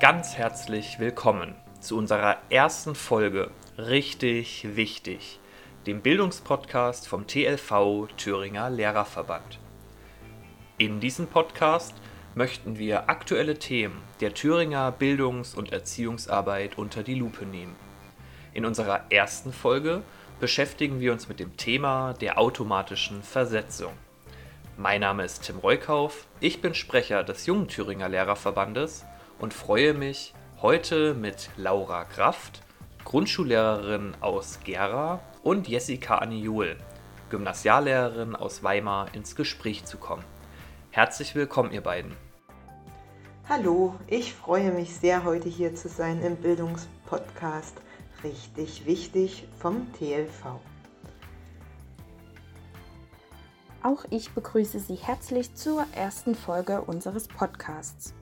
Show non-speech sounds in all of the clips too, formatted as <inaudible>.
ganz herzlich willkommen zu unserer ersten Folge Richtig Wichtig, dem Bildungspodcast vom TLV Thüringer Lehrerverband. In diesem Podcast möchten wir aktuelle Themen der Thüringer Bildungs- und Erziehungsarbeit unter die Lupe nehmen. In unserer ersten Folge beschäftigen wir uns mit dem Thema der automatischen Versetzung. Mein Name ist Tim Reukauf, ich bin Sprecher des Jungen Thüringer Lehrerverbandes und freue mich, heute mit Laura Kraft, Grundschullehrerin aus Gera, und Jessica Aniol, Gymnasiallehrerin aus Weimar, ins Gespräch zu kommen. Herzlich willkommen, ihr beiden. Hallo, ich freue mich sehr, heute hier zu sein im Bildungspodcast Richtig Wichtig vom TLV. Auch ich begrüße Sie herzlich zur ersten Folge unseres Podcasts.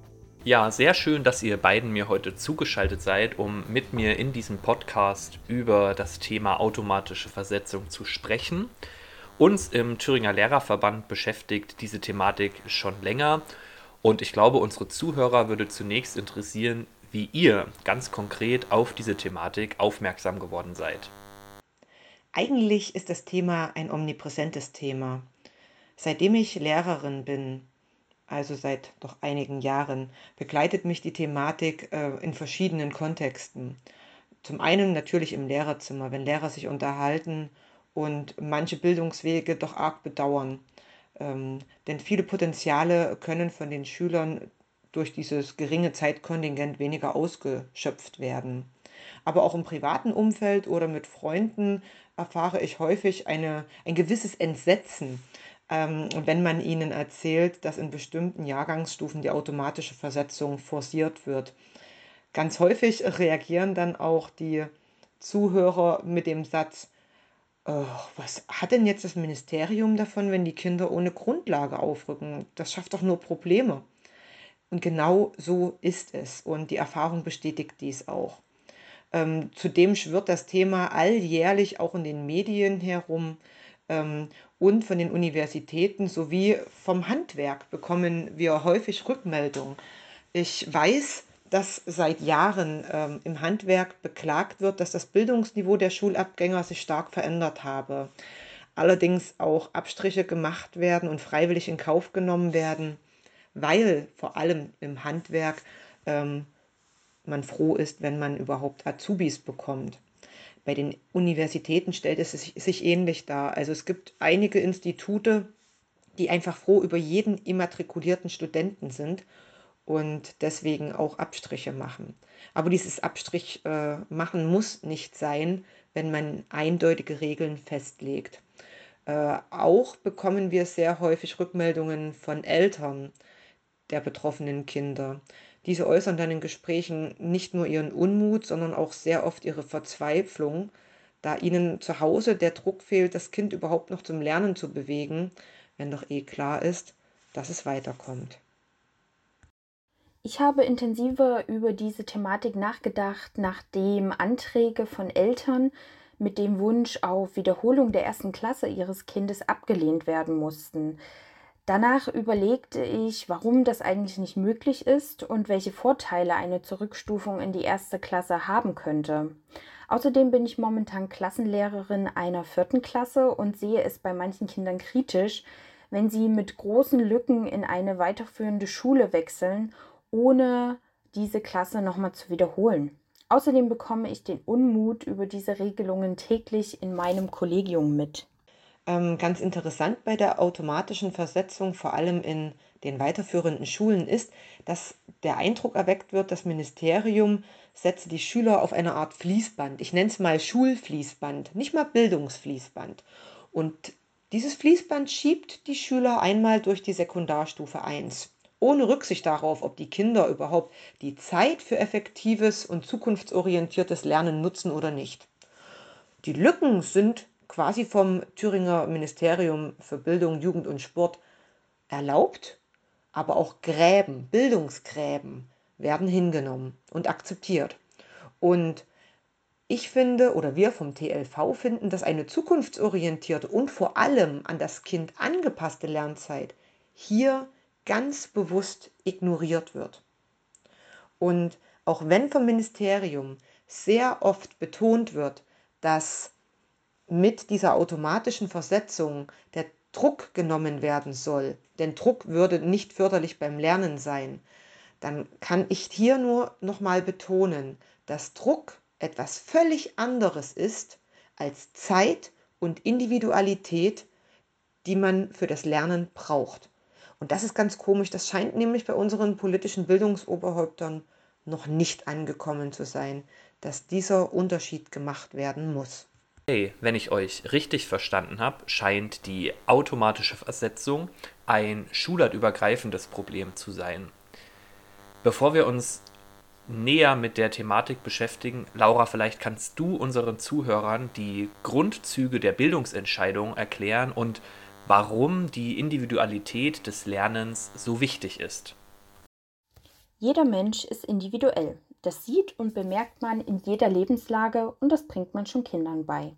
Ja, sehr schön, dass ihr beiden mir heute zugeschaltet seid, um mit mir in diesem Podcast über das Thema automatische Versetzung zu sprechen. Uns im Thüringer Lehrerverband beschäftigt diese Thematik schon länger und ich glaube, unsere Zuhörer würde zunächst interessieren, wie ihr ganz konkret auf diese Thematik aufmerksam geworden seid. Eigentlich ist das Thema ein omnipräsentes Thema. Seitdem ich Lehrerin bin, also seit doch einigen Jahren, begleitet mich die Thematik äh, in verschiedenen Kontexten. Zum einen natürlich im Lehrerzimmer, wenn Lehrer sich unterhalten und manche Bildungswege doch arg bedauern. Ähm, denn viele Potenziale können von den Schülern durch dieses geringe Zeitkontingent weniger ausgeschöpft werden. Aber auch im privaten Umfeld oder mit Freunden erfahre ich häufig eine, ein gewisses Entsetzen, ähm, wenn man ihnen erzählt, dass in bestimmten Jahrgangsstufen die automatische Versetzung forciert wird. Ganz häufig reagieren dann auch die Zuhörer mit dem Satz, oh, was hat denn jetzt das Ministerium davon, wenn die Kinder ohne Grundlage aufrücken? Das schafft doch nur Probleme. Und genau so ist es. Und die Erfahrung bestätigt dies auch. Ähm, zudem schwirrt das Thema alljährlich auch in den Medien herum. Ähm, und von den Universitäten sowie vom Handwerk bekommen wir häufig Rückmeldungen. Ich weiß, dass seit Jahren ähm, im Handwerk beklagt wird, dass das Bildungsniveau der Schulabgänger sich stark verändert habe. Allerdings auch Abstriche gemacht werden und freiwillig in Kauf genommen werden, weil vor allem im Handwerk ähm, man froh ist, wenn man überhaupt Azubis bekommt. Bei den Universitäten stellt es sich ähnlich dar. Also es gibt einige Institute, die einfach froh über jeden immatrikulierten Studenten sind und deswegen auch Abstriche machen. Aber dieses Abstrich äh, machen muss nicht sein, wenn man eindeutige Regeln festlegt. Äh, auch bekommen wir sehr häufig Rückmeldungen von Eltern der betroffenen Kinder, diese äußern dann in Gesprächen nicht nur ihren Unmut, sondern auch sehr oft ihre Verzweiflung, da ihnen zu Hause der Druck fehlt, das Kind überhaupt noch zum Lernen zu bewegen, wenn doch eh klar ist, dass es weiterkommt. Ich habe intensiver über diese Thematik nachgedacht, nachdem Anträge von Eltern mit dem Wunsch auf Wiederholung der ersten Klasse ihres Kindes abgelehnt werden mussten. Danach überlegte ich, warum das eigentlich nicht möglich ist und welche Vorteile eine Zurückstufung in die erste Klasse haben könnte. Außerdem bin ich momentan Klassenlehrerin einer vierten Klasse und sehe es bei manchen Kindern kritisch, wenn sie mit großen Lücken in eine weiterführende Schule wechseln, ohne diese Klasse nochmal zu wiederholen. Außerdem bekomme ich den Unmut über diese Regelungen täglich in meinem Kollegium mit. Ähm, ganz interessant bei der automatischen Versetzung, vor allem in den weiterführenden Schulen, ist, dass der Eindruck erweckt wird, das Ministerium setze die Schüler auf eine Art Fließband. Ich nenne es mal Schulfließband, nicht mal Bildungsfließband. Und dieses Fließband schiebt die Schüler einmal durch die Sekundarstufe 1, ohne Rücksicht darauf, ob die Kinder überhaupt die Zeit für effektives und zukunftsorientiertes Lernen nutzen oder nicht. Die Lücken sind quasi vom Thüringer Ministerium für Bildung, Jugend und Sport erlaubt, aber auch Gräben, Bildungsgräben werden hingenommen und akzeptiert. Und ich finde oder wir vom TLV finden, dass eine zukunftsorientierte und vor allem an das Kind angepasste Lernzeit hier ganz bewusst ignoriert wird. Und auch wenn vom Ministerium sehr oft betont wird, dass mit dieser automatischen Versetzung der Druck genommen werden soll, denn Druck würde nicht förderlich beim Lernen sein, dann kann ich hier nur nochmal betonen, dass Druck etwas völlig anderes ist als Zeit und Individualität, die man für das Lernen braucht. Und das ist ganz komisch, das scheint nämlich bei unseren politischen Bildungsoberhäuptern noch nicht angekommen zu sein, dass dieser Unterschied gemacht werden muss. Hey, wenn ich euch richtig verstanden habe, scheint die automatische Versetzung ein schulartübergreifendes Problem zu sein. Bevor wir uns näher mit der Thematik beschäftigen, Laura, vielleicht kannst du unseren Zuhörern die Grundzüge der Bildungsentscheidung erklären und warum die Individualität des Lernens so wichtig ist. Jeder Mensch ist individuell. Das sieht und bemerkt man in jeder Lebenslage und das bringt man schon Kindern bei.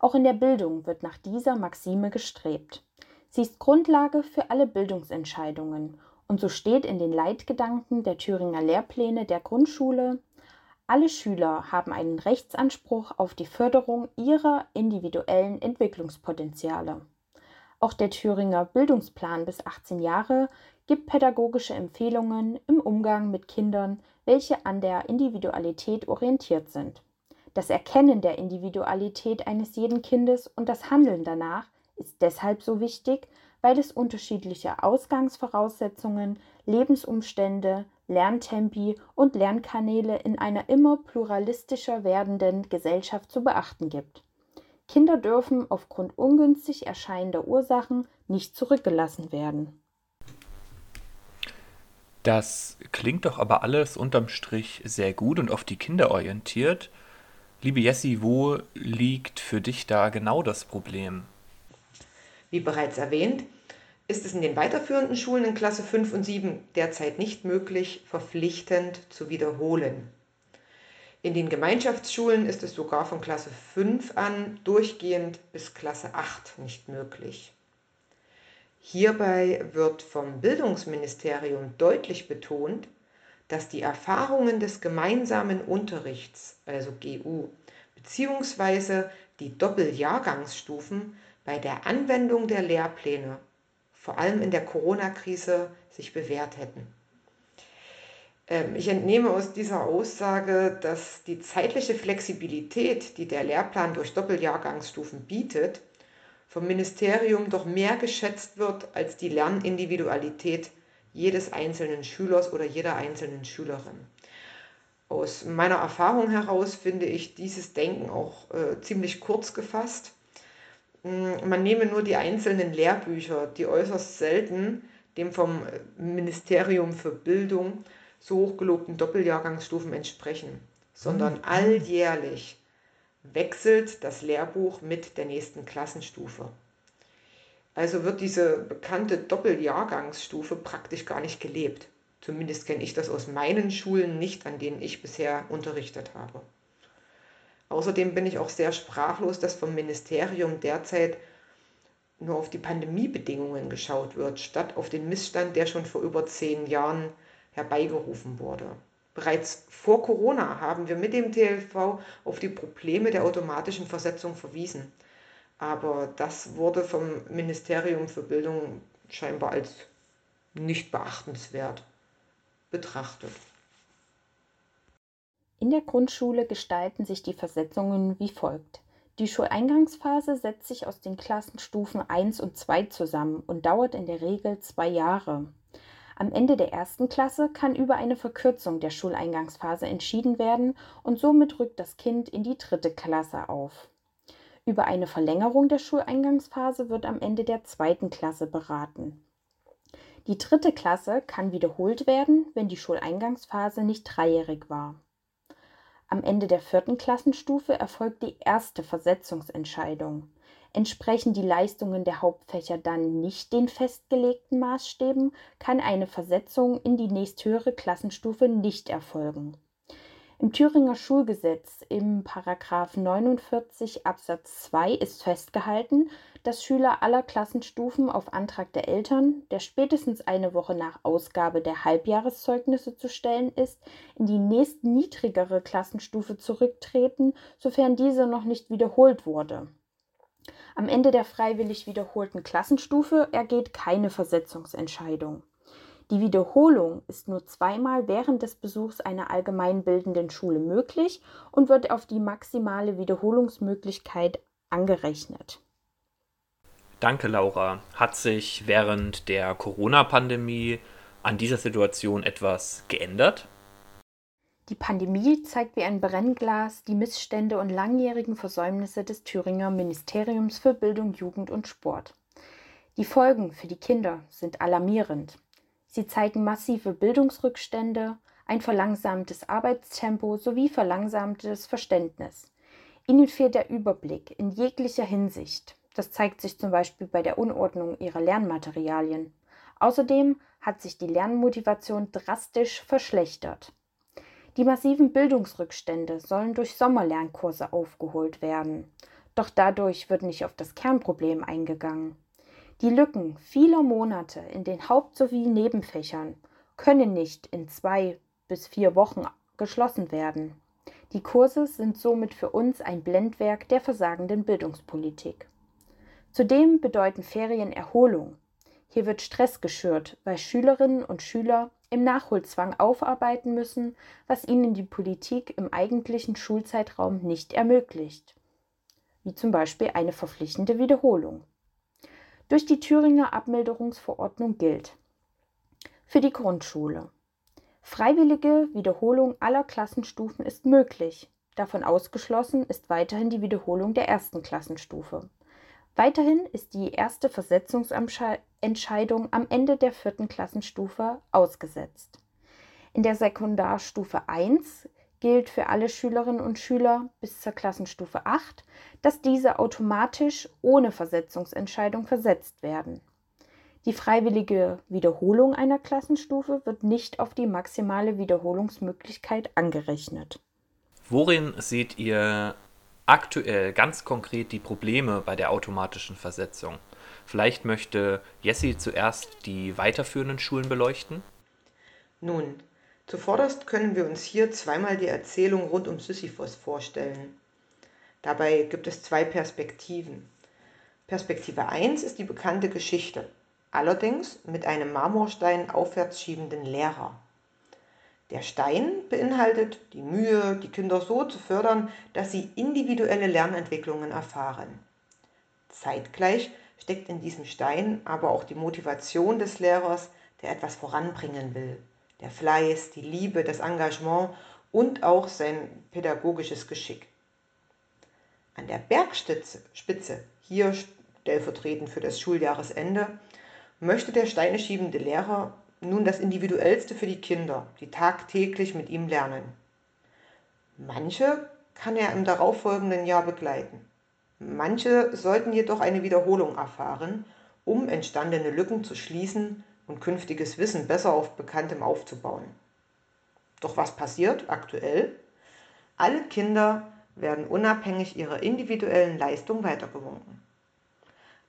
Auch in der Bildung wird nach dieser Maxime gestrebt. Sie ist Grundlage für alle Bildungsentscheidungen und so steht in den Leitgedanken der Thüringer Lehrpläne der Grundschule, alle Schüler haben einen Rechtsanspruch auf die Förderung ihrer individuellen Entwicklungspotenziale. Auch der Thüringer Bildungsplan bis 18 Jahre gibt pädagogische Empfehlungen im Umgang mit Kindern, welche an der Individualität orientiert sind. Das Erkennen der Individualität eines jeden Kindes und das Handeln danach ist deshalb so wichtig, weil es unterschiedliche Ausgangsvoraussetzungen, Lebensumstände, Lerntempi und Lernkanäle in einer immer pluralistischer werdenden Gesellschaft zu beachten gibt. Kinder dürfen aufgrund ungünstig erscheinender Ursachen nicht zurückgelassen werden. Das klingt doch aber alles unterm Strich sehr gut und auf die Kinder orientiert. Liebe Jessie, wo liegt für dich da genau das Problem? Wie bereits erwähnt, ist es in den weiterführenden Schulen in Klasse 5 und 7 derzeit nicht möglich, verpflichtend zu wiederholen. In den Gemeinschaftsschulen ist es sogar von Klasse 5 an durchgehend bis Klasse 8 nicht möglich. Hierbei wird vom Bildungsministerium deutlich betont, dass die Erfahrungen des gemeinsamen Unterrichts, also GU, bzw. die Doppeljahrgangsstufen bei der Anwendung der Lehrpläne, vor allem in der Corona-Krise, sich bewährt hätten. Ähm, ich entnehme aus dieser Aussage, dass die zeitliche Flexibilität, die der Lehrplan durch Doppeljahrgangsstufen bietet, vom Ministerium doch mehr geschätzt wird als die Lernindividualität jedes einzelnen Schülers oder jeder einzelnen Schülerin. Aus meiner Erfahrung heraus finde ich dieses Denken auch äh, ziemlich kurz gefasst hm, man nehme nur die einzelnen Lehrbücher, die äußerst selten dem vom Ministerium für Bildung so hochgelobten Doppeljahrgangsstufen entsprechen, sondern mhm. alljährlich wechselt das Lehrbuch mit der nächsten Klassenstufe. Also wird diese bekannte Doppeljahrgangsstufe praktisch gar nicht gelebt. Zumindest kenne ich das aus meinen Schulen nicht, an denen ich bisher unterrichtet habe. Außerdem bin ich auch sehr sprachlos, dass vom Ministerium derzeit nur auf die Pandemiebedingungen geschaut wird, statt auf den Missstand, der schon vor über zehn Jahren herbeigerufen wurde. Bereits vor Corona haben wir mit dem TLV auf die Probleme der automatischen Versetzung verwiesen. Aber das wurde vom Ministerium für Bildung scheinbar als nicht beachtenswert betrachtet. In der Grundschule gestalten sich die Versetzungen wie folgt. Die Schuleingangsphase setzt sich aus den Klassenstufen 1 und 2 zusammen und dauert in der Regel zwei Jahre. Am Ende der ersten Klasse kann über eine Verkürzung der Schuleingangsphase entschieden werden und somit rückt das Kind in die dritte Klasse auf. Über eine Verlängerung der Schuleingangsphase wird am Ende der zweiten Klasse beraten. Die dritte Klasse kann wiederholt werden, wenn die Schuleingangsphase nicht dreijährig war. Am Ende der vierten Klassenstufe erfolgt die erste Versetzungsentscheidung. Entsprechen die Leistungen der Hauptfächer dann nicht den festgelegten Maßstäben, kann eine Versetzung in die nächsthöhere Klassenstufe nicht erfolgen. Im Thüringer Schulgesetz im Paragraph 49 Absatz 2 ist festgehalten, dass Schüler aller Klassenstufen auf Antrag der Eltern, der spätestens eine Woche nach Ausgabe der Halbjahreszeugnisse zu stellen ist, in die nächstniedrigere Klassenstufe zurücktreten, sofern diese noch nicht wiederholt wurde. Am Ende der freiwillig wiederholten Klassenstufe ergeht keine Versetzungsentscheidung. Die Wiederholung ist nur zweimal während des Besuchs einer allgemeinbildenden Schule möglich und wird auf die maximale Wiederholungsmöglichkeit angerechnet. Danke, Laura. Hat sich während der Corona-Pandemie an dieser Situation etwas geändert? Die Pandemie zeigt wie ein Brennglas die Missstände und langjährigen Versäumnisse des Thüringer Ministeriums für Bildung, Jugend und Sport. Die Folgen für die Kinder sind alarmierend. Sie zeigen massive Bildungsrückstände, ein verlangsamtes Arbeitstempo sowie verlangsamtes Verständnis. Ihnen fehlt der Überblick in jeglicher Hinsicht. Das zeigt sich zum Beispiel bei der Unordnung ihrer Lernmaterialien. Außerdem hat sich die Lernmotivation drastisch verschlechtert. Die massiven Bildungsrückstände sollen durch Sommerlernkurse aufgeholt werden. Doch dadurch wird nicht auf das Kernproblem eingegangen. Die Lücken vieler Monate in den Haupt- sowie Nebenfächern können nicht in zwei bis vier Wochen geschlossen werden. Die Kurse sind somit für uns ein Blendwerk der versagenden Bildungspolitik. Zudem bedeuten Ferien Erholung. Hier wird Stress geschürt, weil Schülerinnen und Schüler im Nachholzwang aufarbeiten müssen, was ihnen die Politik im eigentlichen Schulzeitraum nicht ermöglicht, wie zum Beispiel eine verpflichtende Wiederholung durch die Thüringer Abmilderungsverordnung gilt. Für die Grundschule. Freiwillige Wiederholung aller Klassenstufen ist möglich. Davon ausgeschlossen ist weiterhin die Wiederholung der ersten Klassenstufe. Weiterhin ist die erste Versetzungsentscheidung am Ende der vierten Klassenstufe ausgesetzt. In der Sekundarstufe 1 gilt für alle Schülerinnen und Schüler bis zur Klassenstufe 8, dass diese automatisch ohne Versetzungsentscheidung versetzt werden. Die freiwillige Wiederholung einer Klassenstufe wird nicht auf die maximale Wiederholungsmöglichkeit angerechnet. Worin seht ihr aktuell ganz konkret die Probleme bei der automatischen Versetzung? Vielleicht möchte Jessie zuerst die weiterführenden Schulen beleuchten? Nun, Zuvorderst können wir uns hier zweimal die Erzählung rund um Sisyphos vorstellen. Dabei gibt es zwei Perspektiven. Perspektive 1 ist die bekannte Geschichte, allerdings mit einem Marmorstein aufwärts schiebenden Lehrer. Der Stein beinhaltet die Mühe, die Kinder so zu fördern, dass sie individuelle Lernentwicklungen erfahren. Zeitgleich steckt in diesem Stein aber auch die Motivation des Lehrers, der etwas voranbringen will der Fleiß, die Liebe, das Engagement und auch sein pädagogisches Geschick. An der Bergspitze, hier stellvertretend für das Schuljahresende, möchte der Steine schiebende Lehrer nun das Individuellste für die Kinder, die tagtäglich mit ihm lernen. Manche kann er im darauffolgenden Jahr begleiten. Manche sollten jedoch eine Wiederholung erfahren, um entstandene Lücken zu schließen und künftiges Wissen besser auf Bekanntem aufzubauen. Doch was passiert aktuell? Alle Kinder werden unabhängig ihrer individuellen Leistung weitergewunken.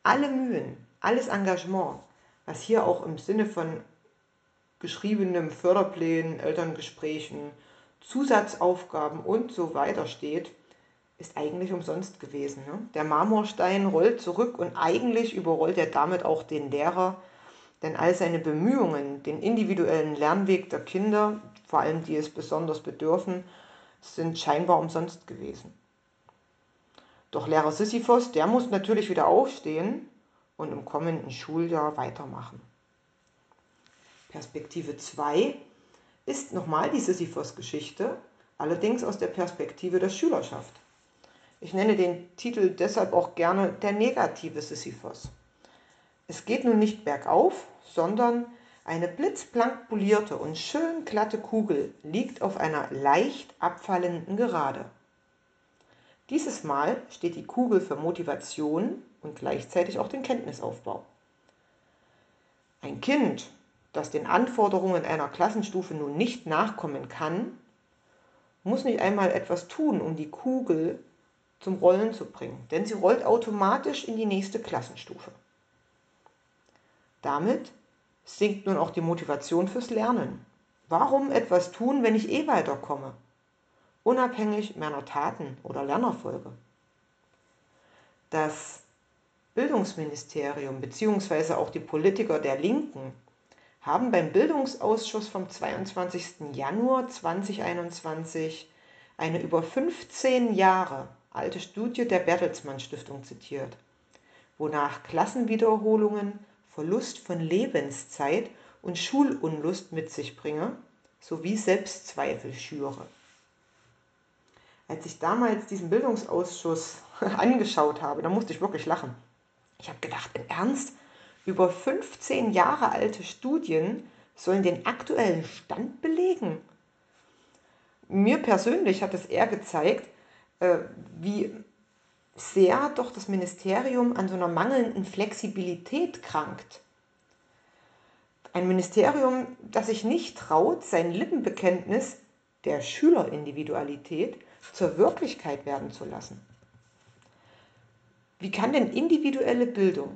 Alle Mühen, alles Engagement, was hier auch im Sinne von geschriebenem Förderplänen, Elterngesprächen, Zusatzaufgaben und so weiter steht, ist eigentlich umsonst gewesen. Ne? Der Marmorstein rollt zurück und eigentlich überrollt er damit auch den Lehrer, denn all seine Bemühungen, den individuellen Lernweg der Kinder, vor allem die es besonders bedürfen, sind scheinbar umsonst gewesen. Doch Lehrer Sisyphos, der muss natürlich wieder aufstehen und im kommenden Schuljahr weitermachen. Perspektive 2 ist nochmal die Sisyphos-Geschichte, allerdings aus der Perspektive der Schülerschaft. Ich nenne den Titel deshalb auch gerne der negative Sisyphos. Es geht nun nicht bergauf, sondern eine blitzblank polierte und schön glatte Kugel liegt auf einer leicht abfallenden Gerade. Dieses Mal steht die Kugel für Motivation und gleichzeitig auch den Kenntnisaufbau. Ein Kind, das den Anforderungen einer Klassenstufe nun nicht nachkommen kann, muss nicht einmal etwas tun, um die Kugel zum Rollen zu bringen, denn sie rollt automatisch in die nächste Klassenstufe. Damit sinkt nun auch die Motivation fürs Lernen. Warum etwas tun, wenn ich eh weiterkomme? Unabhängig meiner Taten oder Lernerfolge. Das Bildungsministerium bzw. auch die Politiker der Linken haben beim Bildungsausschuss vom 22. Januar 2021 eine über 15 Jahre alte Studie der Bertelsmann Stiftung zitiert, wonach Klassenwiederholungen Verlust von Lebenszeit und Schulunlust mit sich bringe, sowie Selbstzweifel schüre. Als ich damals diesen Bildungsausschuss <laughs> angeschaut habe, da musste ich wirklich lachen. Ich habe gedacht, im Ernst, über 15 Jahre alte Studien sollen den aktuellen Stand belegen. Mir persönlich hat es eher gezeigt, äh, wie sehr doch das Ministerium an so einer mangelnden Flexibilität krankt. Ein Ministerium, das sich nicht traut, sein Lippenbekenntnis der Schülerindividualität zur Wirklichkeit werden zu lassen. Wie kann denn individuelle Bildung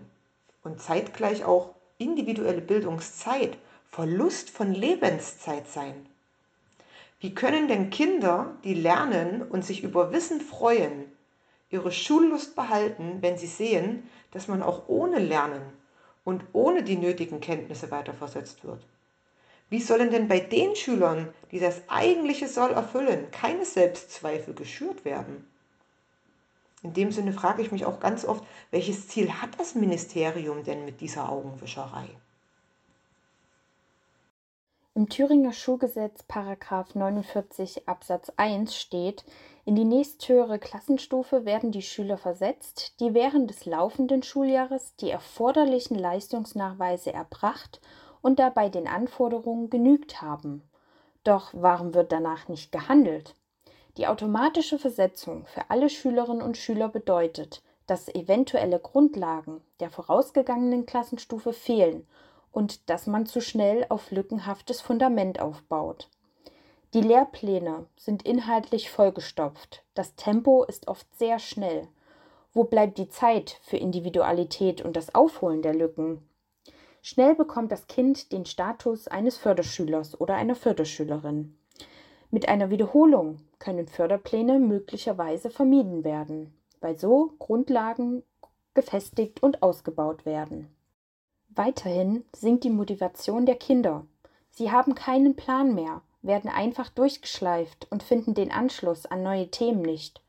und zeitgleich auch individuelle Bildungszeit Verlust von Lebenszeit sein? Wie können denn Kinder, die lernen und sich über Wissen freuen, ihre Schullust behalten, wenn sie sehen, dass man auch ohne Lernen und ohne die nötigen Kenntnisse weiterversetzt wird? Wie sollen denn bei den Schülern, die das eigentliche Soll erfüllen, keine Selbstzweifel geschürt werden? In dem Sinne frage ich mich auch ganz oft, welches Ziel hat das Ministerium denn mit dieser Augenwischerei? Im Thüringer Schulgesetz Paragraph 49 Absatz 1 steht, in die nächsthöhere Klassenstufe werden die Schüler versetzt, die während des laufenden Schuljahres die erforderlichen Leistungsnachweise erbracht und dabei den Anforderungen genügt haben. Doch warum wird danach nicht gehandelt? Die automatische Versetzung für alle Schülerinnen und Schüler bedeutet, dass eventuelle Grundlagen der vorausgegangenen Klassenstufe fehlen und dass man zu schnell auf lückenhaftes Fundament aufbaut. Die Lehrpläne sind inhaltlich vollgestopft, das Tempo ist oft sehr schnell. Wo bleibt die Zeit für Individualität und das Aufholen der Lücken? Schnell bekommt das Kind den Status eines Förderschülers oder einer Förderschülerin. Mit einer Wiederholung können Förderpläne möglicherweise vermieden werden, weil so Grundlagen gefestigt und ausgebaut werden. Weiterhin sinkt die Motivation der Kinder. Sie haben keinen Plan mehr, werden einfach durchgeschleift und finden den Anschluss an neue Themen nicht.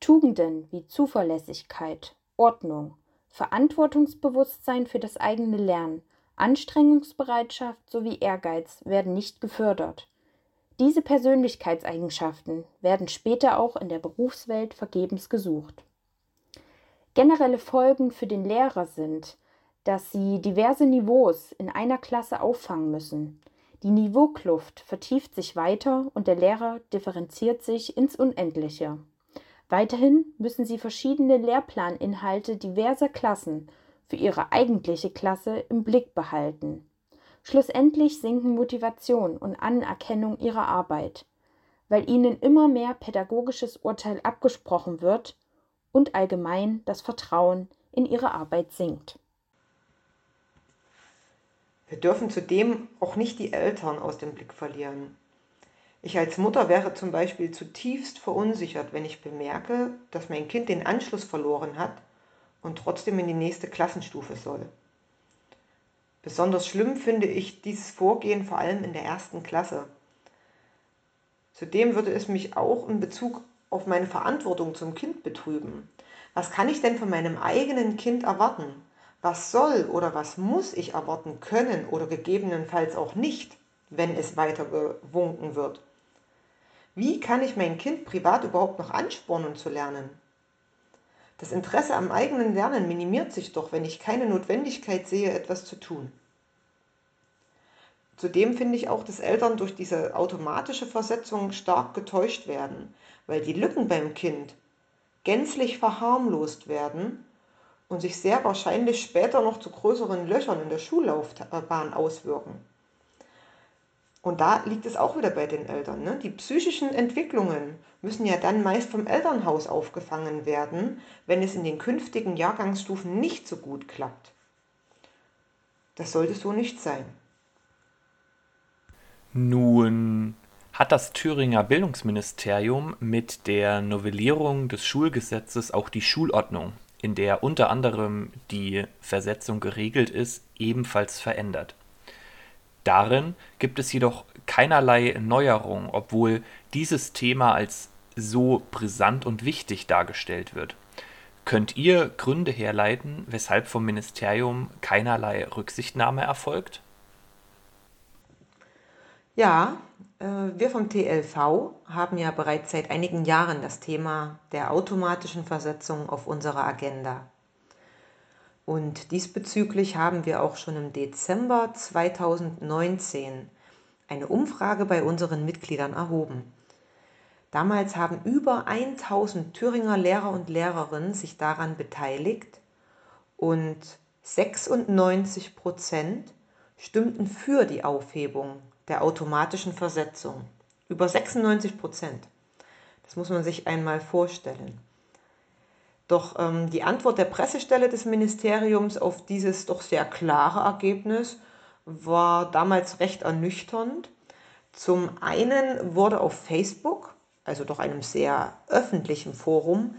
Tugenden wie Zuverlässigkeit, Ordnung, Verantwortungsbewusstsein für das eigene Lernen, Anstrengungsbereitschaft sowie Ehrgeiz werden nicht gefördert. Diese Persönlichkeitseigenschaften werden später auch in der Berufswelt vergebens gesucht. Generelle Folgen für den Lehrer sind, dass sie diverse Niveaus in einer Klasse auffangen müssen. Die Niveaukluft vertieft sich weiter und der Lehrer differenziert sich ins Unendliche. Weiterhin müssen sie verschiedene Lehrplaninhalte diverser Klassen für ihre eigentliche Klasse im Blick behalten. Schlussendlich sinken Motivation und Anerkennung ihrer Arbeit, weil ihnen immer mehr pädagogisches Urteil abgesprochen wird und allgemein das Vertrauen in ihre Arbeit sinkt. Wir dürfen zudem auch nicht die Eltern aus dem Blick verlieren. Ich als Mutter wäre zum Beispiel zutiefst verunsichert, wenn ich bemerke, dass mein Kind den Anschluss verloren hat und trotzdem in die nächste Klassenstufe soll. Besonders schlimm finde ich dieses Vorgehen vor allem in der ersten Klasse. Zudem würde es mich auch in Bezug auf meine Verantwortung zum Kind betrüben. Was kann ich denn von meinem eigenen Kind erwarten? Was soll oder was muss ich erwarten können oder gegebenenfalls auch nicht, wenn es weiter gewunken wird? Wie kann ich mein Kind privat überhaupt noch anspornen zu lernen? Das Interesse am eigenen Lernen minimiert sich doch, wenn ich keine Notwendigkeit sehe, etwas zu tun. Zudem finde ich auch, dass Eltern durch diese automatische Versetzung stark getäuscht werden, weil die Lücken beim Kind gänzlich verharmlost werden und sich sehr wahrscheinlich später noch zu größeren Löchern in der Schullaufbahn auswirken. Und da liegt es auch wieder bei den Eltern. Ne? Die psychischen Entwicklungen müssen ja dann meist vom Elternhaus aufgefangen werden, wenn es in den künftigen Jahrgangsstufen nicht so gut klappt. Das sollte so nicht sein. Nun hat das Thüringer Bildungsministerium mit der Novellierung des Schulgesetzes auch die Schulordnung, in der unter anderem die Versetzung geregelt ist, ebenfalls verändert. Darin gibt es jedoch keinerlei Neuerung, obwohl dieses Thema als so brisant und wichtig dargestellt wird. Könnt ihr Gründe herleiten, weshalb vom Ministerium keinerlei Rücksichtnahme erfolgt? Ja, äh, wir vom TLV haben ja bereits seit einigen Jahren das Thema der automatischen Versetzung auf unserer Agenda. Und diesbezüglich haben wir auch schon im Dezember 2019 eine Umfrage bei unseren Mitgliedern erhoben. Damals haben über 1000 Thüringer Lehrer und Lehrerinnen sich daran beteiligt und 96 Prozent stimmten für die Aufhebung der automatischen Versetzung. Über 96 Prozent. Das muss man sich einmal vorstellen. Doch ähm, die Antwort der Pressestelle des Ministeriums auf dieses doch sehr klare Ergebnis war damals recht ernüchternd. Zum einen wurde auf Facebook, also doch einem sehr öffentlichen Forum,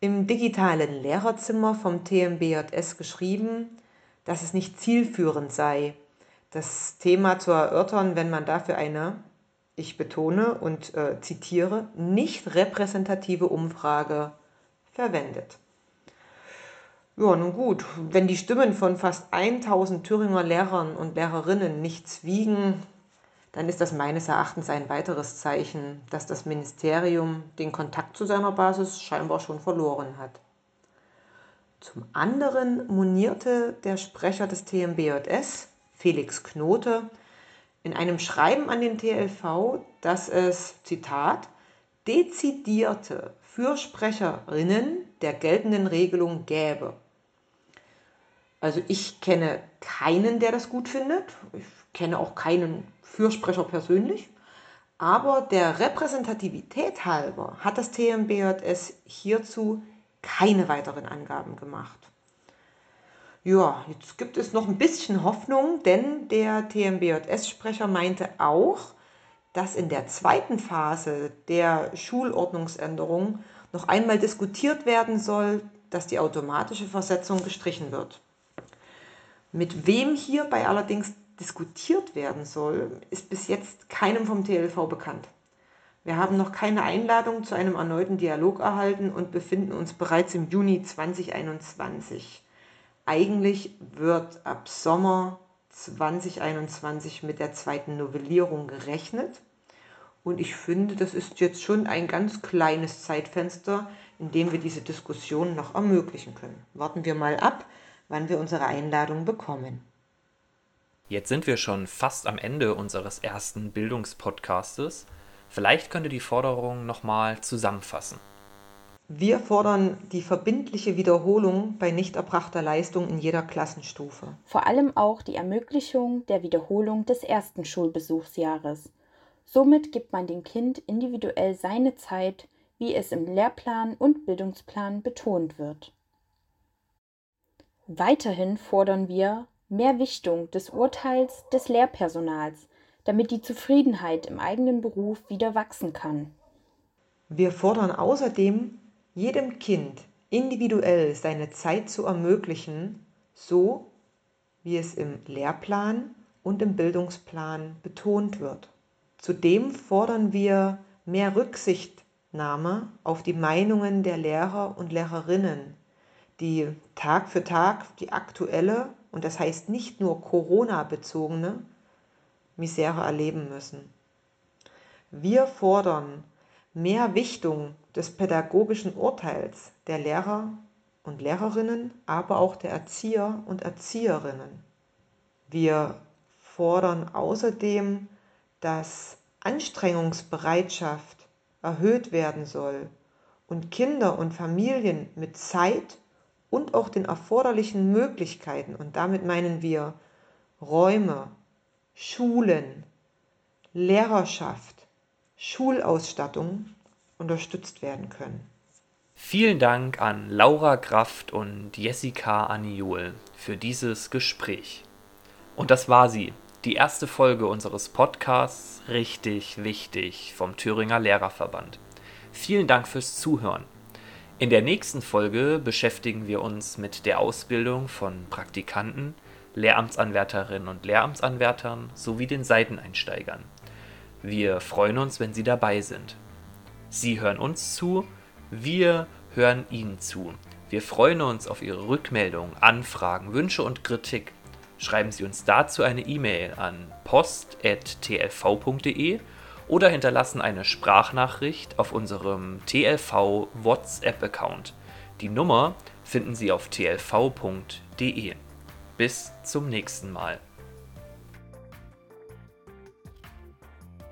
im digitalen Lehrerzimmer vom TMBJS geschrieben, dass es nicht zielführend sei, das Thema zu erörtern, wenn man dafür eine, ich betone und äh, zitiere, nicht repräsentative Umfrage verwendet. Ja, nun gut, wenn die Stimmen von fast 1000 Thüringer Lehrern und Lehrerinnen nichts wiegen, dann ist das meines Erachtens ein weiteres Zeichen, dass das Ministerium den Kontakt zu seiner Basis scheinbar schon verloren hat. Zum anderen monierte der Sprecher des TMBJS, Felix Knote, in einem Schreiben an den TLV, dass es, Zitat, dezidierte Fürsprecherinnen der geltenden Regelung gäbe. Also ich kenne keinen, der das gut findet. Ich kenne auch keinen Fürsprecher persönlich. Aber der Repräsentativität halber hat das TMBJS hierzu keine weiteren Angaben gemacht. Ja, jetzt gibt es noch ein bisschen Hoffnung, denn der TMBJS-Sprecher meinte auch, dass in der zweiten Phase der Schulordnungsänderung noch einmal diskutiert werden soll, dass die automatische Versetzung gestrichen wird. Mit wem hierbei allerdings diskutiert werden soll, ist bis jetzt keinem vom TLV bekannt. Wir haben noch keine Einladung zu einem erneuten Dialog erhalten und befinden uns bereits im Juni 2021. Eigentlich wird ab Sommer 2021 mit der zweiten Novellierung gerechnet. Und ich finde, das ist jetzt schon ein ganz kleines Zeitfenster, in dem wir diese Diskussion noch ermöglichen können. Warten wir mal ab, wann wir unsere Einladung bekommen. Jetzt sind wir schon fast am Ende unseres ersten Bildungspodcastes. Vielleicht könnt ihr die Forderung nochmal zusammenfassen. Wir fordern die verbindliche Wiederholung bei nicht erbrachter Leistung in jeder Klassenstufe. Vor allem auch die Ermöglichung der Wiederholung des ersten Schulbesuchsjahres. Somit gibt man dem Kind individuell seine Zeit, wie es im Lehrplan und Bildungsplan betont wird. Weiterhin fordern wir mehr Wichtung des Urteils des Lehrpersonals, damit die Zufriedenheit im eigenen Beruf wieder wachsen kann. Wir fordern außerdem jedem Kind individuell seine Zeit zu ermöglichen, so wie es im Lehrplan und im Bildungsplan betont wird. Zudem fordern wir mehr Rücksichtnahme auf die Meinungen der Lehrer und Lehrerinnen, die Tag für Tag die aktuelle und das heißt nicht nur Corona-bezogene Misere erleben müssen. Wir fordern mehr Wichtung des pädagogischen Urteils der Lehrer und Lehrerinnen, aber auch der Erzieher und Erzieherinnen. Wir fordern außerdem, dass Anstrengungsbereitschaft erhöht werden soll und Kinder und Familien mit Zeit und auch den erforderlichen Möglichkeiten, und damit meinen wir Räume, Schulen, Lehrerschaft, Schulausstattung unterstützt werden können. Vielen Dank an Laura Kraft und Jessica Aniol für dieses Gespräch. Und das war sie, die erste Folge unseres Podcasts Richtig Wichtig vom Thüringer Lehrerverband. Vielen Dank fürs Zuhören. In der nächsten Folge beschäftigen wir uns mit der Ausbildung von Praktikanten, Lehramtsanwärterinnen und Lehramtsanwärtern sowie den Seiteneinsteigern. Wir freuen uns, wenn Sie dabei sind. Sie hören uns zu, wir hören Ihnen zu. Wir freuen uns auf Ihre Rückmeldungen, Anfragen, Wünsche und Kritik. Schreiben Sie uns dazu eine E-Mail an post.tlv.de oder hinterlassen eine Sprachnachricht auf unserem TLV WhatsApp-Account. Die Nummer finden Sie auf tlv.de. Bis zum nächsten Mal.